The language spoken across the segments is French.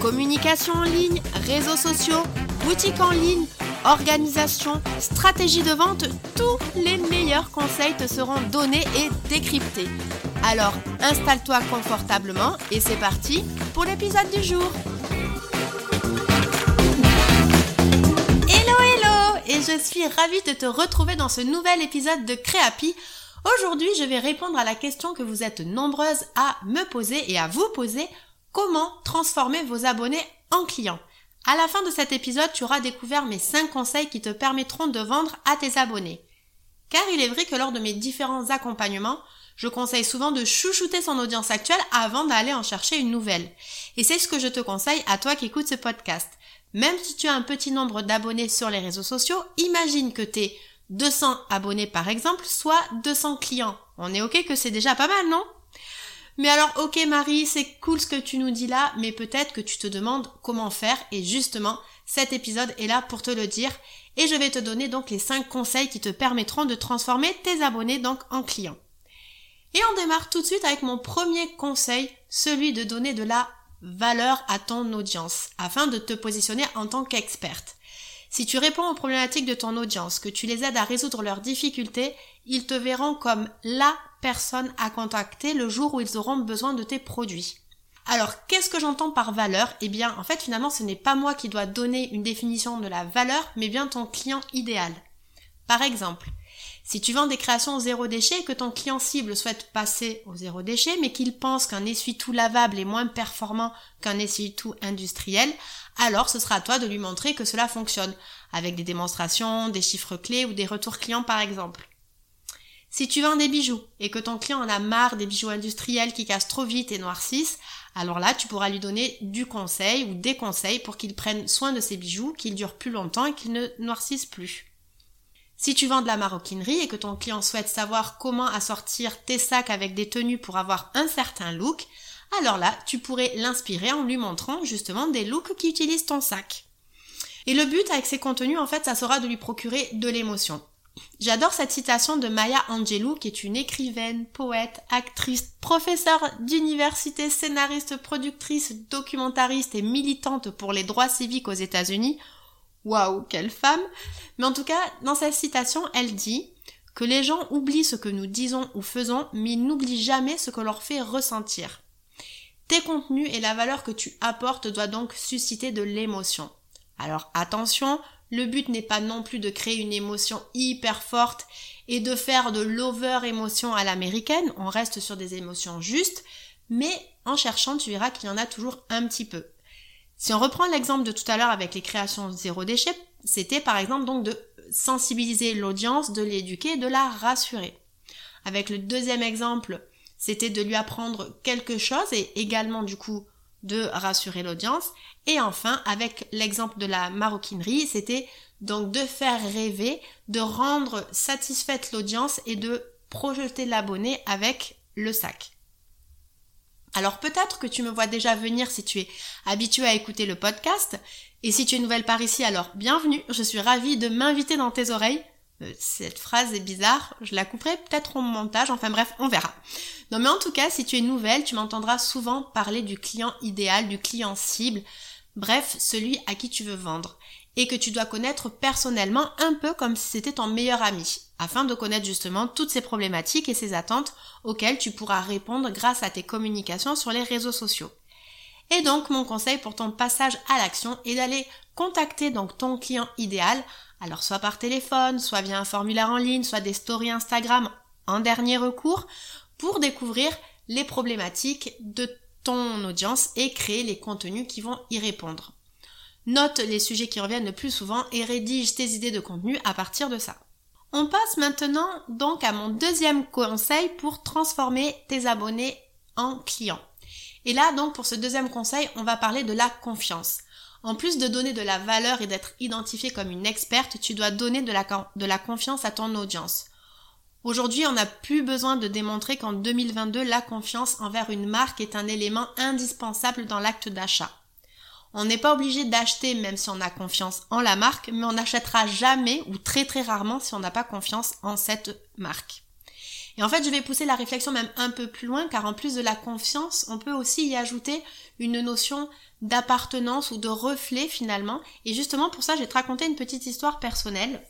Communication en ligne, réseaux sociaux, boutique en ligne, organisation, stratégie de vente, tous les meilleurs conseils te seront donnés et décryptés. Alors installe-toi confortablement et c'est parti pour l'épisode du jour. Hello hello et je suis ravie de te retrouver dans ce nouvel épisode de Créapi. Aujourd'hui je vais répondre à la question que vous êtes nombreuses à me poser et à vous poser comment transformer vos abonnés en clients. À la fin de cet épisode, tu auras découvert mes 5 conseils qui te permettront de vendre à tes abonnés. Car il est vrai que lors de mes différents accompagnements, je conseille souvent de chouchouter son audience actuelle avant d'aller en chercher une nouvelle. Et c'est ce que je te conseille à toi qui écoutes ce podcast. Même si tu as un petit nombre d'abonnés sur les réseaux sociaux, imagine que tes 200 abonnés par exemple, soit 200 clients. On est ok que c'est déjà pas mal, non? Mais alors, ok Marie, c'est cool ce que tu nous dis là, mais peut-être que tu te demandes comment faire, et justement, cet épisode est là pour te le dire, et je vais te donner donc les 5 conseils qui te permettront de transformer tes abonnés donc en clients. Et on démarre tout de suite avec mon premier conseil, celui de donner de la valeur à ton audience, afin de te positionner en tant qu'experte. Si tu réponds aux problématiques de ton audience, que tu les aides à résoudre leurs difficultés, ils te verront comme LA personne à contacter le jour où ils auront besoin de tes produits. Alors, qu'est-ce que j'entends par valeur? Eh bien, en fait, finalement, ce n'est pas moi qui dois donner une définition de la valeur, mais bien ton client idéal. Par exemple, si tu vends des créations au zéro déchet et que ton client cible souhaite passer au zéro déchet, mais qu'il pense qu'un essuie-tout lavable est moins performant qu'un essuie-tout industriel, alors ce sera à toi de lui montrer que cela fonctionne, avec des démonstrations, des chiffres clés ou des retours clients par exemple. Si tu vends des bijoux et que ton client en a marre des bijoux industriels qui cassent trop vite et noircissent, alors là, tu pourras lui donner du conseil ou des conseils pour qu'il prenne soin de ses bijoux, qu'ils durent plus longtemps et qu'ils ne noircissent plus. Si tu vends de la maroquinerie et que ton client souhaite savoir comment assortir tes sacs avec des tenues pour avoir un certain look, alors là, tu pourrais l'inspirer en lui montrant justement des looks qui utilisent ton sac. Et le but avec ces contenus, en fait, ça sera de lui procurer de l'émotion. J'adore cette citation de Maya Angelou, qui est une écrivaine, poète, actrice, professeure d'université, scénariste, productrice, documentariste et militante pour les droits civiques aux États-Unis. Waouh, quelle femme! Mais en tout cas, dans cette citation, elle dit que les gens oublient ce que nous disons ou faisons, mais ils n'oublient jamais ce que leur fait ressentir. Tes contenus et la valeur que tu apportes doivent donc susciter de l'émotion. Alors attention, le but n'est pas non plus de créer une émotion hyper forte et de faire de l'over émotion à l'américaine, on reste sur des émotions justes, mais en cherchant, tu verras qu'il y en a toujours un petit peu. Si on reprend l'exemple de tout à l'heure avec les créations zéro déchet, c'était par exemple donc de sensibiliser l'audience, de l'éduquer, de la rassurer. Avec le deuxième exemple, c'était de lui apprendre quelque chose et également du coup de rassurer l'audience. Et enfin, avec l'exemple de la maroquinerie, c'était donc de faire rêver, de rendre satisfaite l'audience et de projeter l'abonné avec le sac. Alors peut-être que tu me vois déjà venir si tu es habitué à écouter le podcast, et si tu es nouvelle par ici, alors bienvenue, je suis ravie de m'inviter dans tes oreilles cette phrase est bizarre, je la couperai peut-être au montage, enfin bref, on verra. Non mais en tout cas, si tu es nouvelle, tu m'entendras souvent parler du client idéal, du client cible, bref, celui à qui tu veux vendre, et que tu dois connaître personnellement un peu comme si c'était ton meilleur ami, afin de connaître justement toutes ces problématiques et ces attentes auxquelles tu pourras répondre grâce à tes communications sur les réseaux sociaux. Et donc mon conseil pour ton passage à l'action est d'aller contacter donc ton client idéal alors soit par téléphone, soit via un formulaire en ligne, soit des stories Instagram en dernier recours pour découvrir les problématiques de ton audience et créer les contenus qui vont y répondre. Note les sujets qui reviennent le plus souvent et rédige tes idées de contenu à partir de ça. On passe maintenant donc à mon deuxième conseil pour transformer tes abonnés en clients. Et là donc pour ce deuxième conseil, on va parler de la confiance. En plus de donner de la valeur et d'être identifié comme une experte, tu dois donner de la, confiance à ton audience. Aujourd'hui, on n'a plus besoin de démontrer qu'en 2022, la confiance envers une marque est un élément indispensable dans l'acte d'achat. On n'est pas obligé d'acheter même si on a confiance en la marque, mais on n'achètera jamais ou très très rarement si on n'a pas confiance en cette marque. Et en fait, je vais pousser la réflexion même un peu plus loin, car en plus de la confiance, on peut aussi y ajouter une notion d'appartenance ou de reflet finalement. Et justement, pour ça, je vais te raconter une petite histoire personnelle.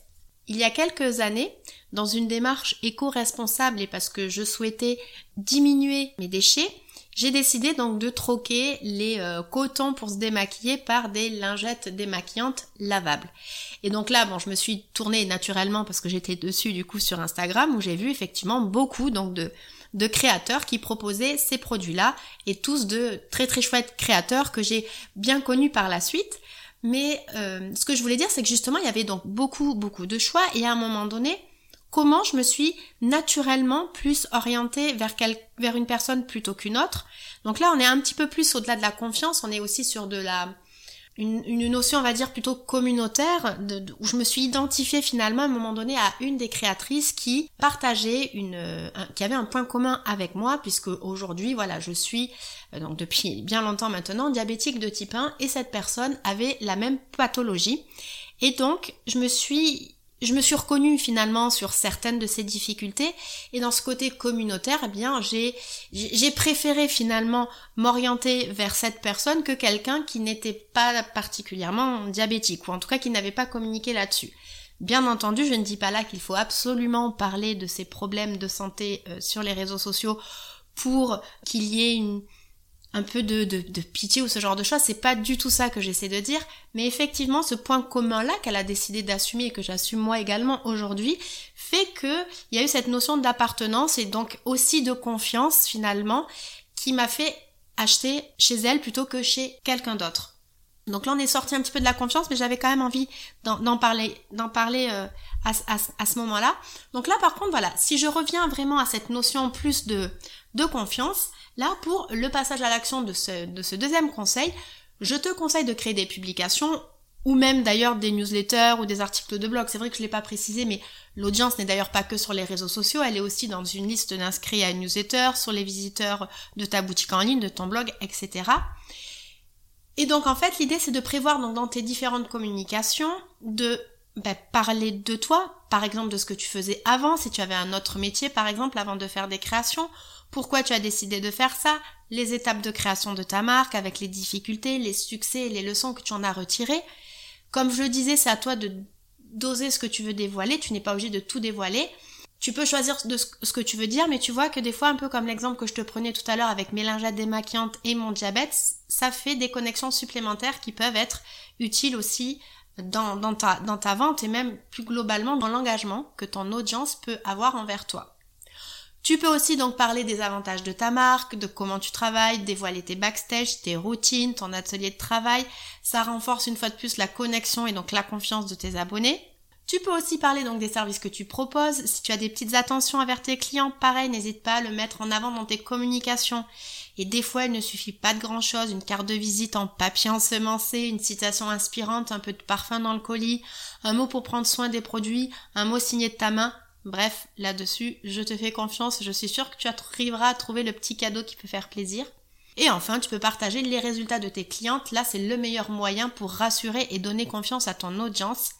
Il y a quelques années, dans une démarche éco-responsable et parce que je souhaitais diminuer mes déchets, j'ai décidé donc de troquer les euh, cotons pour se démaquiller par des lingettes démaquillantes lavables. Et donc là, bon, je me suis tournée naturellement parce que j'étais dessus du coup sur Instagram où j'ai vu effectivement beaucoup donc de créateurs qui proposaient ces produits-là et tous de très très chouettes créateurs que j'ai bien connus par la suite. Mais euh, ce que je voulais dire, c'est que justement, il y avait donc beaucoup beaucoup de choix et à un moment donné, comment je me suis naturellement plus orientée vers, vers une personne plutôt qu'une autre. Donc là, on est un petit peu plus au-delà de la confiance, on est aussi sur de la une, notion, on va dire, plutôt communautaire, où je me suis identifiée finalement à un moment donné à une des créatrices qui partageait une, qui avait un point commun avec moi, puisque aujourd'hui, voilà, je suis, euh, donc depuis bien longtemps maintenant, diabétique de type 1, et cette personne avait la même pathologie. Et donc, je me suis je me suis reconnue finalement sur certaines de ces difficultés et dans ce côté communautaire, eh bien j'ai j'ai préféré finalement m'orienter vers cette personne que quelqu'un qui n'était pas particulièrement diabétique ou en tout cas qui n'avait pas communiqué là-dessus. Bien entendu, je ne dis pas là qu'il faut absolument parler de ces problèmes de santé euh, sur les réseaux sociaux pour qu'il y ait une un peu de, de, de, pitié ou ce genre de choses, c'est pas du tout ça que j'essaie de dire, mais effectivement ce point commun là qu'elle a décidé d'assumer et que j'assume moi également aujourd'hui fait que il y a eu cette notion d'appartenance et donc aussi de confiance finalement qui m'a fait acheter chez elle plutôt que chez quelqu'un d'autre. Donc là on est sorti un petit peu de la confiance mais j'avais quand même envie d'en parler, d'en parler euh, à, à, à, ce moment-là. Donc là par contre voilà, si je reviens vraiment à cette notion plus de, de confiance, Là, pour le passage à l'action de ce, de ce deuxième conseil, je te conseille de créer des publications ou même d'ailleurs des newsletters ou des articles de blog. C'est vrai que je ne l'ai pas précisé, mais l'audience n'est d'ailleurs pas que sur les réseaux sociaux, elle est aussi dans une liste d'inscrits à une newsletter, sur les visiteurs de ta boutique en ligne, de ton blog, etc. Et donc en fait, l'idée c'est de prévoir dans tes différentes communications de ben, parler de toi, par exemple de ce que tu faisais avant, si tu avais un autre métier par exemple avant de faire des créations, pourquoi tu as décidé de faire ça, les étapes de création de ta marque avec les difficultés, les succès et les leçons que tu en as retirées. Comme je le disais, c'est à toi de doser ce que tu veux dévoiler, tu n'es pas obligé de tout dévoiler. Tu peux choisir de ce que tu veux dire, mais tu vois que des fois, un peu comme l'exemple que je te prenais tout à l'heure avec mes lingettes démaquillantes et mon diabète, ça fait des connexions supplémentaires qui peuvent être utiles aussi dans, ta vente et même plus globalement dans l'engagement que ton audience peut avoir envers toi. Tu peux aussi donc parler des avantages de ta marque, de comment tu travailles, dévoiler tes backstage, tes routines, ton atelier de travail. Ça renforce une fois de plus la connexion et donc la confiance de tes abonnés. Tu peux aussi parler donc des services que tu proposes. Si tu as des petites attentions envers tes clients, pareil, n'hésite pas à le mettre en avant dans tes communications. Et des fois, il ne suffit pas de grand chose, une carte de visite en papier ensemencé, une citation inspirante, un peu de parfum dans le colis, un mot pour prendre soin des produits, un mot signé de ta main, Bref, là-dessus, je te fais confiance, je suis sûre que tu arriveras à trouver le petit cadeau qui peut faire plaisir. Et enfin, tu peux partager les résultats de tes clientes. Là, c'est le meilleur moyen pour rassurer et donner confiance à ton audience.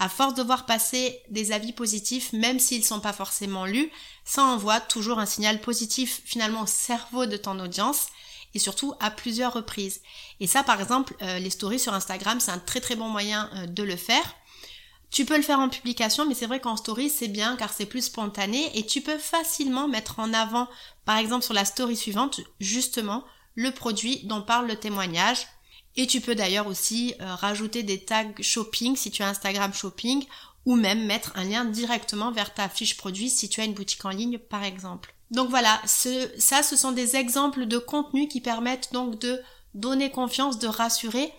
À force de voir passer des avis positifs, même s'ils ne sont pas forcément lus, ça envoie toujours un signal positif finalement au cerveau de ton audience et surtout à plusieurs reprises. Et ça, par exemple, euh, les stories sur Instagram, c'est un très très bon moyen euh, de le faire. Tu peux le faire en publication, mais c'est vrai qu'en story, c'est bien car c'est plus spontané et tu peux facilement mettre en avant, par exemple sur la story suivante, justement, le produit dont parle le témoignage. Et tu peux d'ailleurs aussi euh, rajouter des tags shopping si tu as Instagram shopping ou même mettre un lien directement vers ta fiche produit si tu as une boutique en ligne par exemple. Donc voilà, ça ce sont des exemples de contenus qui permettent donc de donner confiance, de rassurer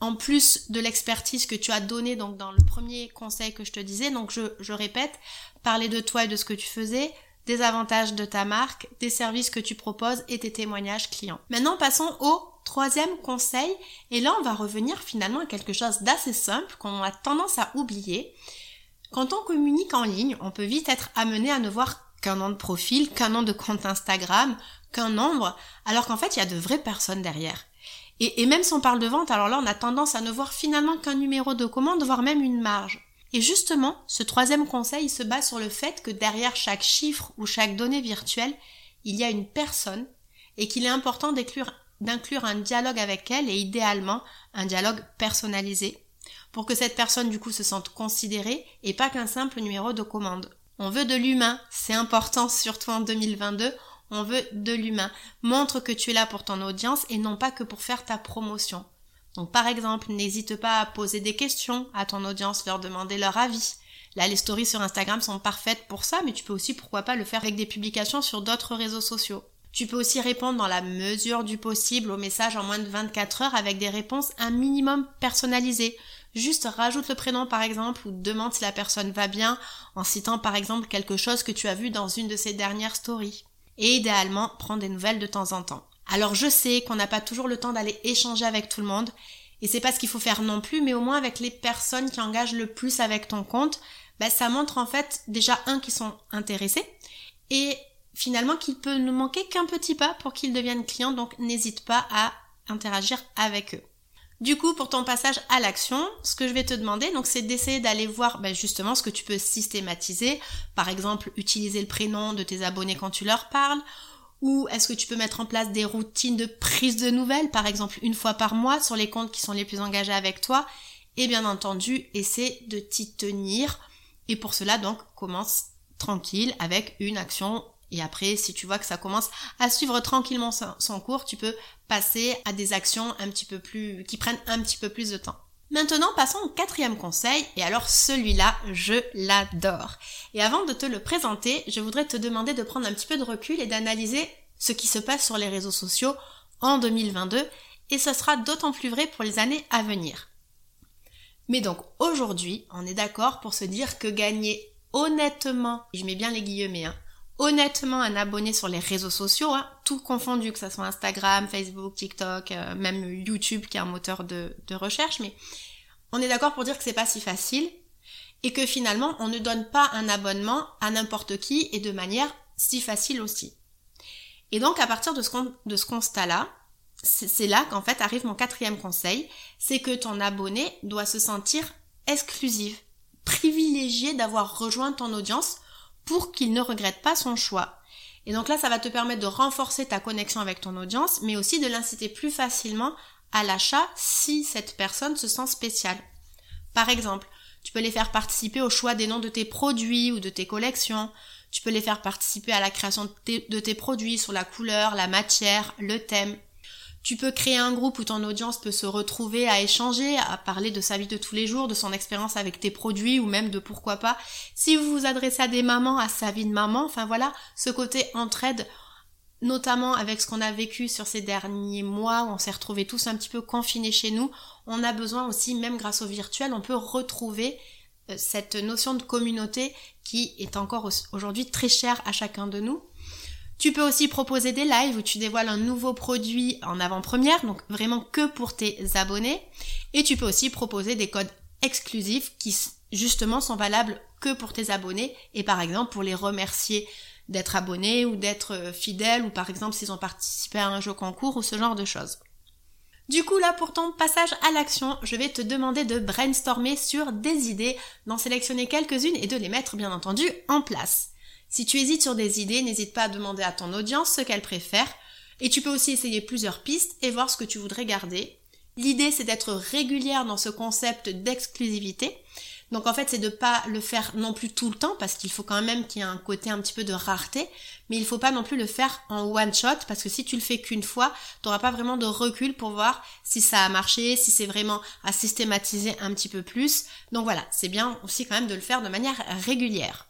en plus de l'expertise que tu as donnée donc dans le premier conseil que je te disais, donc je, je répète, parler de toi et de ce que tu faisais, des avantages de ta marque, des services que tu proposes et tes témoignages clients. Maintenant, passons au troisième conseil, et là on va revenir finalement à quelque chose d'assez simple qu'on a tendance à oublier. Quand on communique en ligne, on peut vite être amené à ne voir qu'un nom de profil, qu'un nom de compte Instagram, qu'un nombre, alors qu'en fait il y a de vraies personnes derrière. Et, même si on parle de vente, alors là on a tendance à ne voir finalement qu'un numéro de commande, voire même une marge. Et justement, ce troisième conseil se base sur le fait que derrière chaque chiffre ou chaque donnée virtuelle, il y a une personne et qu'il est important d'inclure un dialogue avec elle et idéalement un dialogue personnalisé pour que cette personne du coup se sente considérée et pas qu'un simple numéro de commande. On veut de l'humain, c'est important surtout en 2022, on veut de l'humain. Montre que tu es là pour ton audience et non pas que pour faire ta promotion. Donc par exemple, n'hésite pas à poser des questions à ton audience, leur demander leur avis. Là, les stories sur Instagram sont parfaites pour ça, mais tu peux aussi, pourquoi pas, le faire avec des publications sur d'autres réseaux sociaux. Tu peux aussi répondre dans la mesure du possible aux messages en moins de 24 heures avec des réponses un minimum personnalisées. Juste rajoute le prénom par exemple ou demande si la personne va bien en citant par exemple quelque chose que tu as vu dans une de ses dernières stories. Et idéalement, prends des nouvelles de temps en temps. Alors je sais qu'on n'a pas toujours le temps d'aller échanger avec tout le monde, et c'est pas ce qu'il faut faire non plus, mais au moins avec les personnes qui engagent le plus avec ton compte, bah, ça montre en fait déjà un qui sont intéressés, et finalement qu'il peut nous manquer qu'un petit pas pour qu'ils deviennent clients, donc n'hésite pas à interagir avec eux. Du coup, pour ton passage à l'action, ce que je vais te demander, donc, c'est d'essayer d'aller voir bah, justement ce que tu peux systématiser. Par exemple, utiliser le prénom de tes abonnés quand tu leur parles, ou est-ce que tu peux mettre en place des routines de prise de nouvelles, par exemple une fois par mois sur les comptes qui sont les plus engagés avec toi Et bien entendu, essaie de t'y tenir. Et pour cela, donc, commence tranquille avec une action. Et après, si tu vois que ça commence à suivre tranquillement son cours, tu peux passer à des actions un petit peu plus, qui prennent un petit peu plus de temps. Maintenant, passons au quatrième conseil, et alors celui-là, je l'adore. Et avant de te le présenter, je voudrais te demander de prendre un petit peu de recul et d'analyser ce qui se passe sur les réseaux sociaux en 2022, et ce sera d'autant plus vrai pour les années à venir. Mais donc aujourd'hui, on est d'accord pour se dire que gagner honnêtement, je mets bien les guillemets, hein, honnêtement un abonné sur les réseaux sociaux, hein, tout confondu, que ce soit Instagram, Facebook, TikTok, euh, même YouTube qui est un moteur de, recherche, mais on est d'accord pour dire que c'est pas si facile et que finalement on ne donne pas un abonnement à n'importe qui et de manière si facile aussi. Et donc à partir de ce constat-là, c'est là qu'en fait arrive mon quatrième conseil, c'est que ton abonné doit se sentir exclusif, privilégié d'avoir rejoint ton audience pour qu'il ne regrette pas son choix. Et donc là, ça va te permettre de renforcer ta connexion avec ton audience, mais aussi de l'inciter plus facilement à l'achat si cette personne se sent spéciale. Par exemple, tu peux les faire participer au choix des noms de tes produits ou de tes collections. Tu peux les faire participer à la création de tes, produits sur la couleur, la matière, le thème. Tu peux créer un groupe où ton audience peut se retrouver à échanger, à parler de sa vie de tous les jours, de son expérience avec tes produits ou même de pourquoi pas. Si vous vous adressez à des mamans, à sa vie de maman, enfin voilà, ce côté entraide, notamment avec ce qu'on a vécu sur ces derniers mois où on s'est retrouvés tous un petit peu confinés chez nous, on a besoin aussi, même grâce au virtuel, on peut retrouver euh, cette notion de communauté qui est encore aujourd'hui très chère à chacun de nous. Tu peux aussi proposer des lives où tu dévoiles un nouveau produit en avant-première, donc vraiment que pour tes abonnés. Et tu peux aussi proposer des codes exclusifs qui justement sont valables que pour tes abonnés et par exemple pour les remercier d'être abonnés ou d'être euh, fidèles ou par exemple s'ils ont participé à un jeu concours ou ce genre de choses. Du coup là pour ton passage à l'action, je vais te demander de brainstormer sur des idées, d'en sélectionner quelques-unes et de les mettre bien entendu en place. Si tu hésites sur des idées, n'hésite pas à demander à ton audience ce qu'elle préfère. Et tu peux aussi essayer plusieurs pistes et voir ce que tu voudrais garder. L'idée, c'est d'être régulière dans ce concept d'exclusivité. Donc en fait, c'est de pas le faire non plus tout le temps parce qu'il faut quand même qu'il y ait un côté un petit peu de rareté, mais il faut pas non plus le faire en one shot parce que si tu le fais qu'une fois, tu n'auras pas vraiment de recul pour voir si ça a marché, si c'est vraiment à systématiser un petit peu plus. Donc voilà, c'est bien aussi quand même de le faire de manière régulière.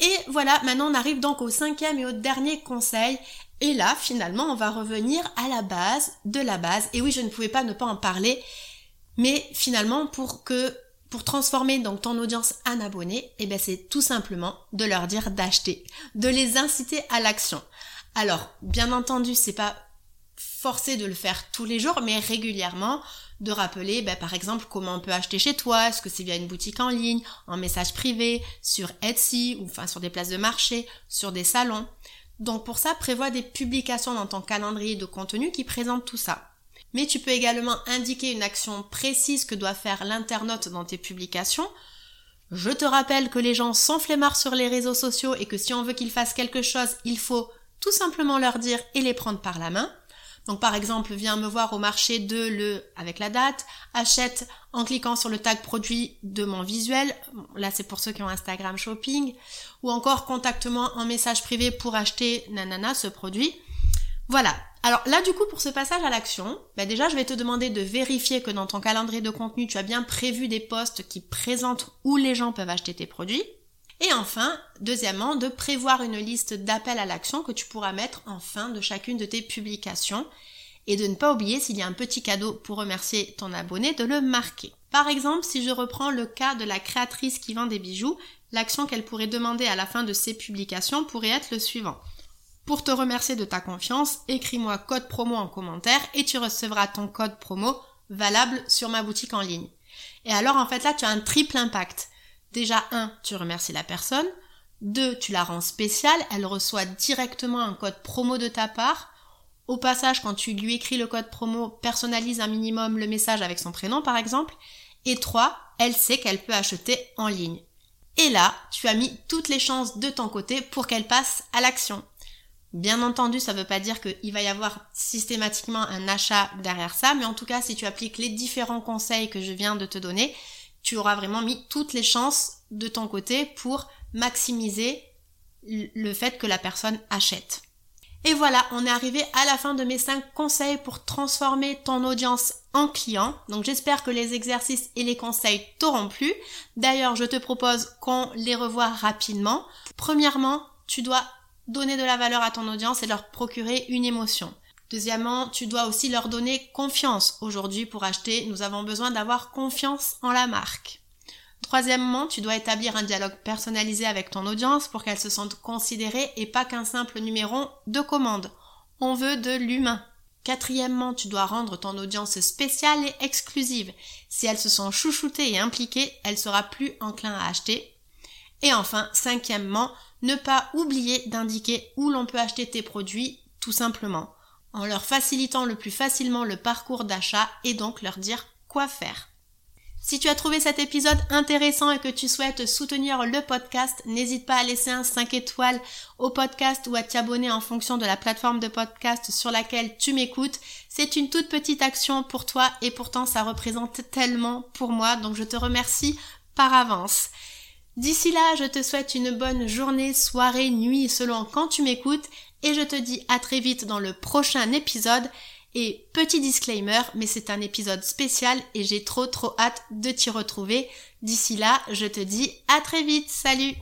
Et voilà, maintenant on arrive donc au cinquième et au dernier conseil. Et là, finalement, on va revenir à la base de la base. Et oui, je ne pouvais pas ne pas en parler. Mais finalement, pour que, pour transformer donc ton audience en abonné, eh ben c'est tout simplement de leur dire d'acheter, de les inciter à l'action. Alors, bien entendu, c'est pas forcer de le faire tous les jours, mais régulièrement de rappeler, ben, par exemple, comment on peut acheter chez toi, est-ce que c'est via une boutique en ligne, en message privé, sur Etsy, ou enfin sur des places de marché, sur des salons. Donc pour ça, prévois des publications dans ton calendrier de contenu qui présentent tout ça. Mais tu peux également indiquer une action précise que doit faire l'internaute dans tes publications. Je te rappelle que les gens sont flemmards sur les réseaux sociaux et que si on veut qu'ils fassent quelque chose, il faut tout simplement leur dire et les prendre par la main. Donc par exemple, viens me voir au marché de le avec la date, achète en cliquant sur le tag produit de mon visuel. Là, c'est pour ceux qui ont Instagram Shopping ou encore contacte-moi en message privé pour acheter nanana ce produit. Voilà. Alors là, du coup, pour ce passage à l'action, bah déjà, je vais te demander de vérifier que dans ton calendrier de contenu, tu as bien prévu des posts qui présentent où les gens peuvent acheter tes produits. Et enfin, deuxièmement, de prévoir une liste d'appels à l'action que tu pourras mettre en fin de chacune de tes publications et de ne pas oublier s'il y a un petit cadeau pour remercier ton abonné de le marquer. Par exemple, si je reprends le cas de la créatrice qui vend des bijoux, l'action qu'elle pourrait demander à la fin de ses publications pourrait être le suivant. Pour te remercier de ta confiance, écris-moi code promo en commentaire et tu recevras ton code promo valable sur ma boutique en ligne. Et alors en fait là tu as un triple impact. Déjà, un, tu remercies la personne. Deux, tu la rends spéciale. Elle reçoit directement un code promo de ta part. Au passage, quand tu lui écris le code promo, personnalise un minimum le message avec son prénom, par exemple. Et trois, elle sait qu'elle peut acheter en ligne. Et là, tu as mis toutes les chances de ton côté pour qu'elle passe à l'action. Bien entendu, ça ne veut pas dire qu'il va y avoir systématiquement un achat derrière ça, mais en tout cas, si tu appliques les différents conseils que je viens de te donner, tu auras vraiment mis toutes les chances de ton côté pour maximiser le fait que la personne achète. Et voilà, on est arrivé à la fin de mes 5 conseils pour transformer ton audience en client. Donc j'espère que les exercices et les conseils t'auront plu. D'ailleurs, je te propose qu'on les revoie rapidement. Premièrement, tu dois donner de la valeur à ton audience et leur procurer une émotion. Deuxièmement, tu dois aussi leur donner confiance. Aujourd'hui, pour acheter, nous avons besoin d'avoir confiance en la marque. Troisièmement, tu dois établir un dialogue personnalisé avec ton audience pour qu'elle se sente considérée et pas qu'un simple numéro de commande. On veut de l'humain. Quatrièmement, tu dois rendre ton audience spéciale et exclusive. Si elles se sont chouchoutées et impliquées, elle sera plus enclin à acheter. Et enfin, cinquièmement, ne pas oublier d'indiquer où l'on peut acheter tes produits, tout simplement en leur facilitant le plus facilement le parcours d'achat et donc leur dire quoi faire. Si tu as trouvé cet épisode intéressant et que tu souhaites soutenir le podcast, n'hésite pas à laisser un 5 étoiles au podcast ou à t'abonner en fonction de la plateforme de podcast sur laquelle tu m'écoutes. C'est une toute petite action pour toi et pourtant ça représente tellement pour moi, donc je te remercie par avance. D'ici là, je te souhaite une bonne journée, soirée, nuit selon quand tu m'écoutes et je te dis à très vite dans le prochain épisode. Et petit disclaimer, mais c'est un épisode spécial et j'ai trop trop hâte de t'y retrouver. D'ici là, je te dis à très vite. Salut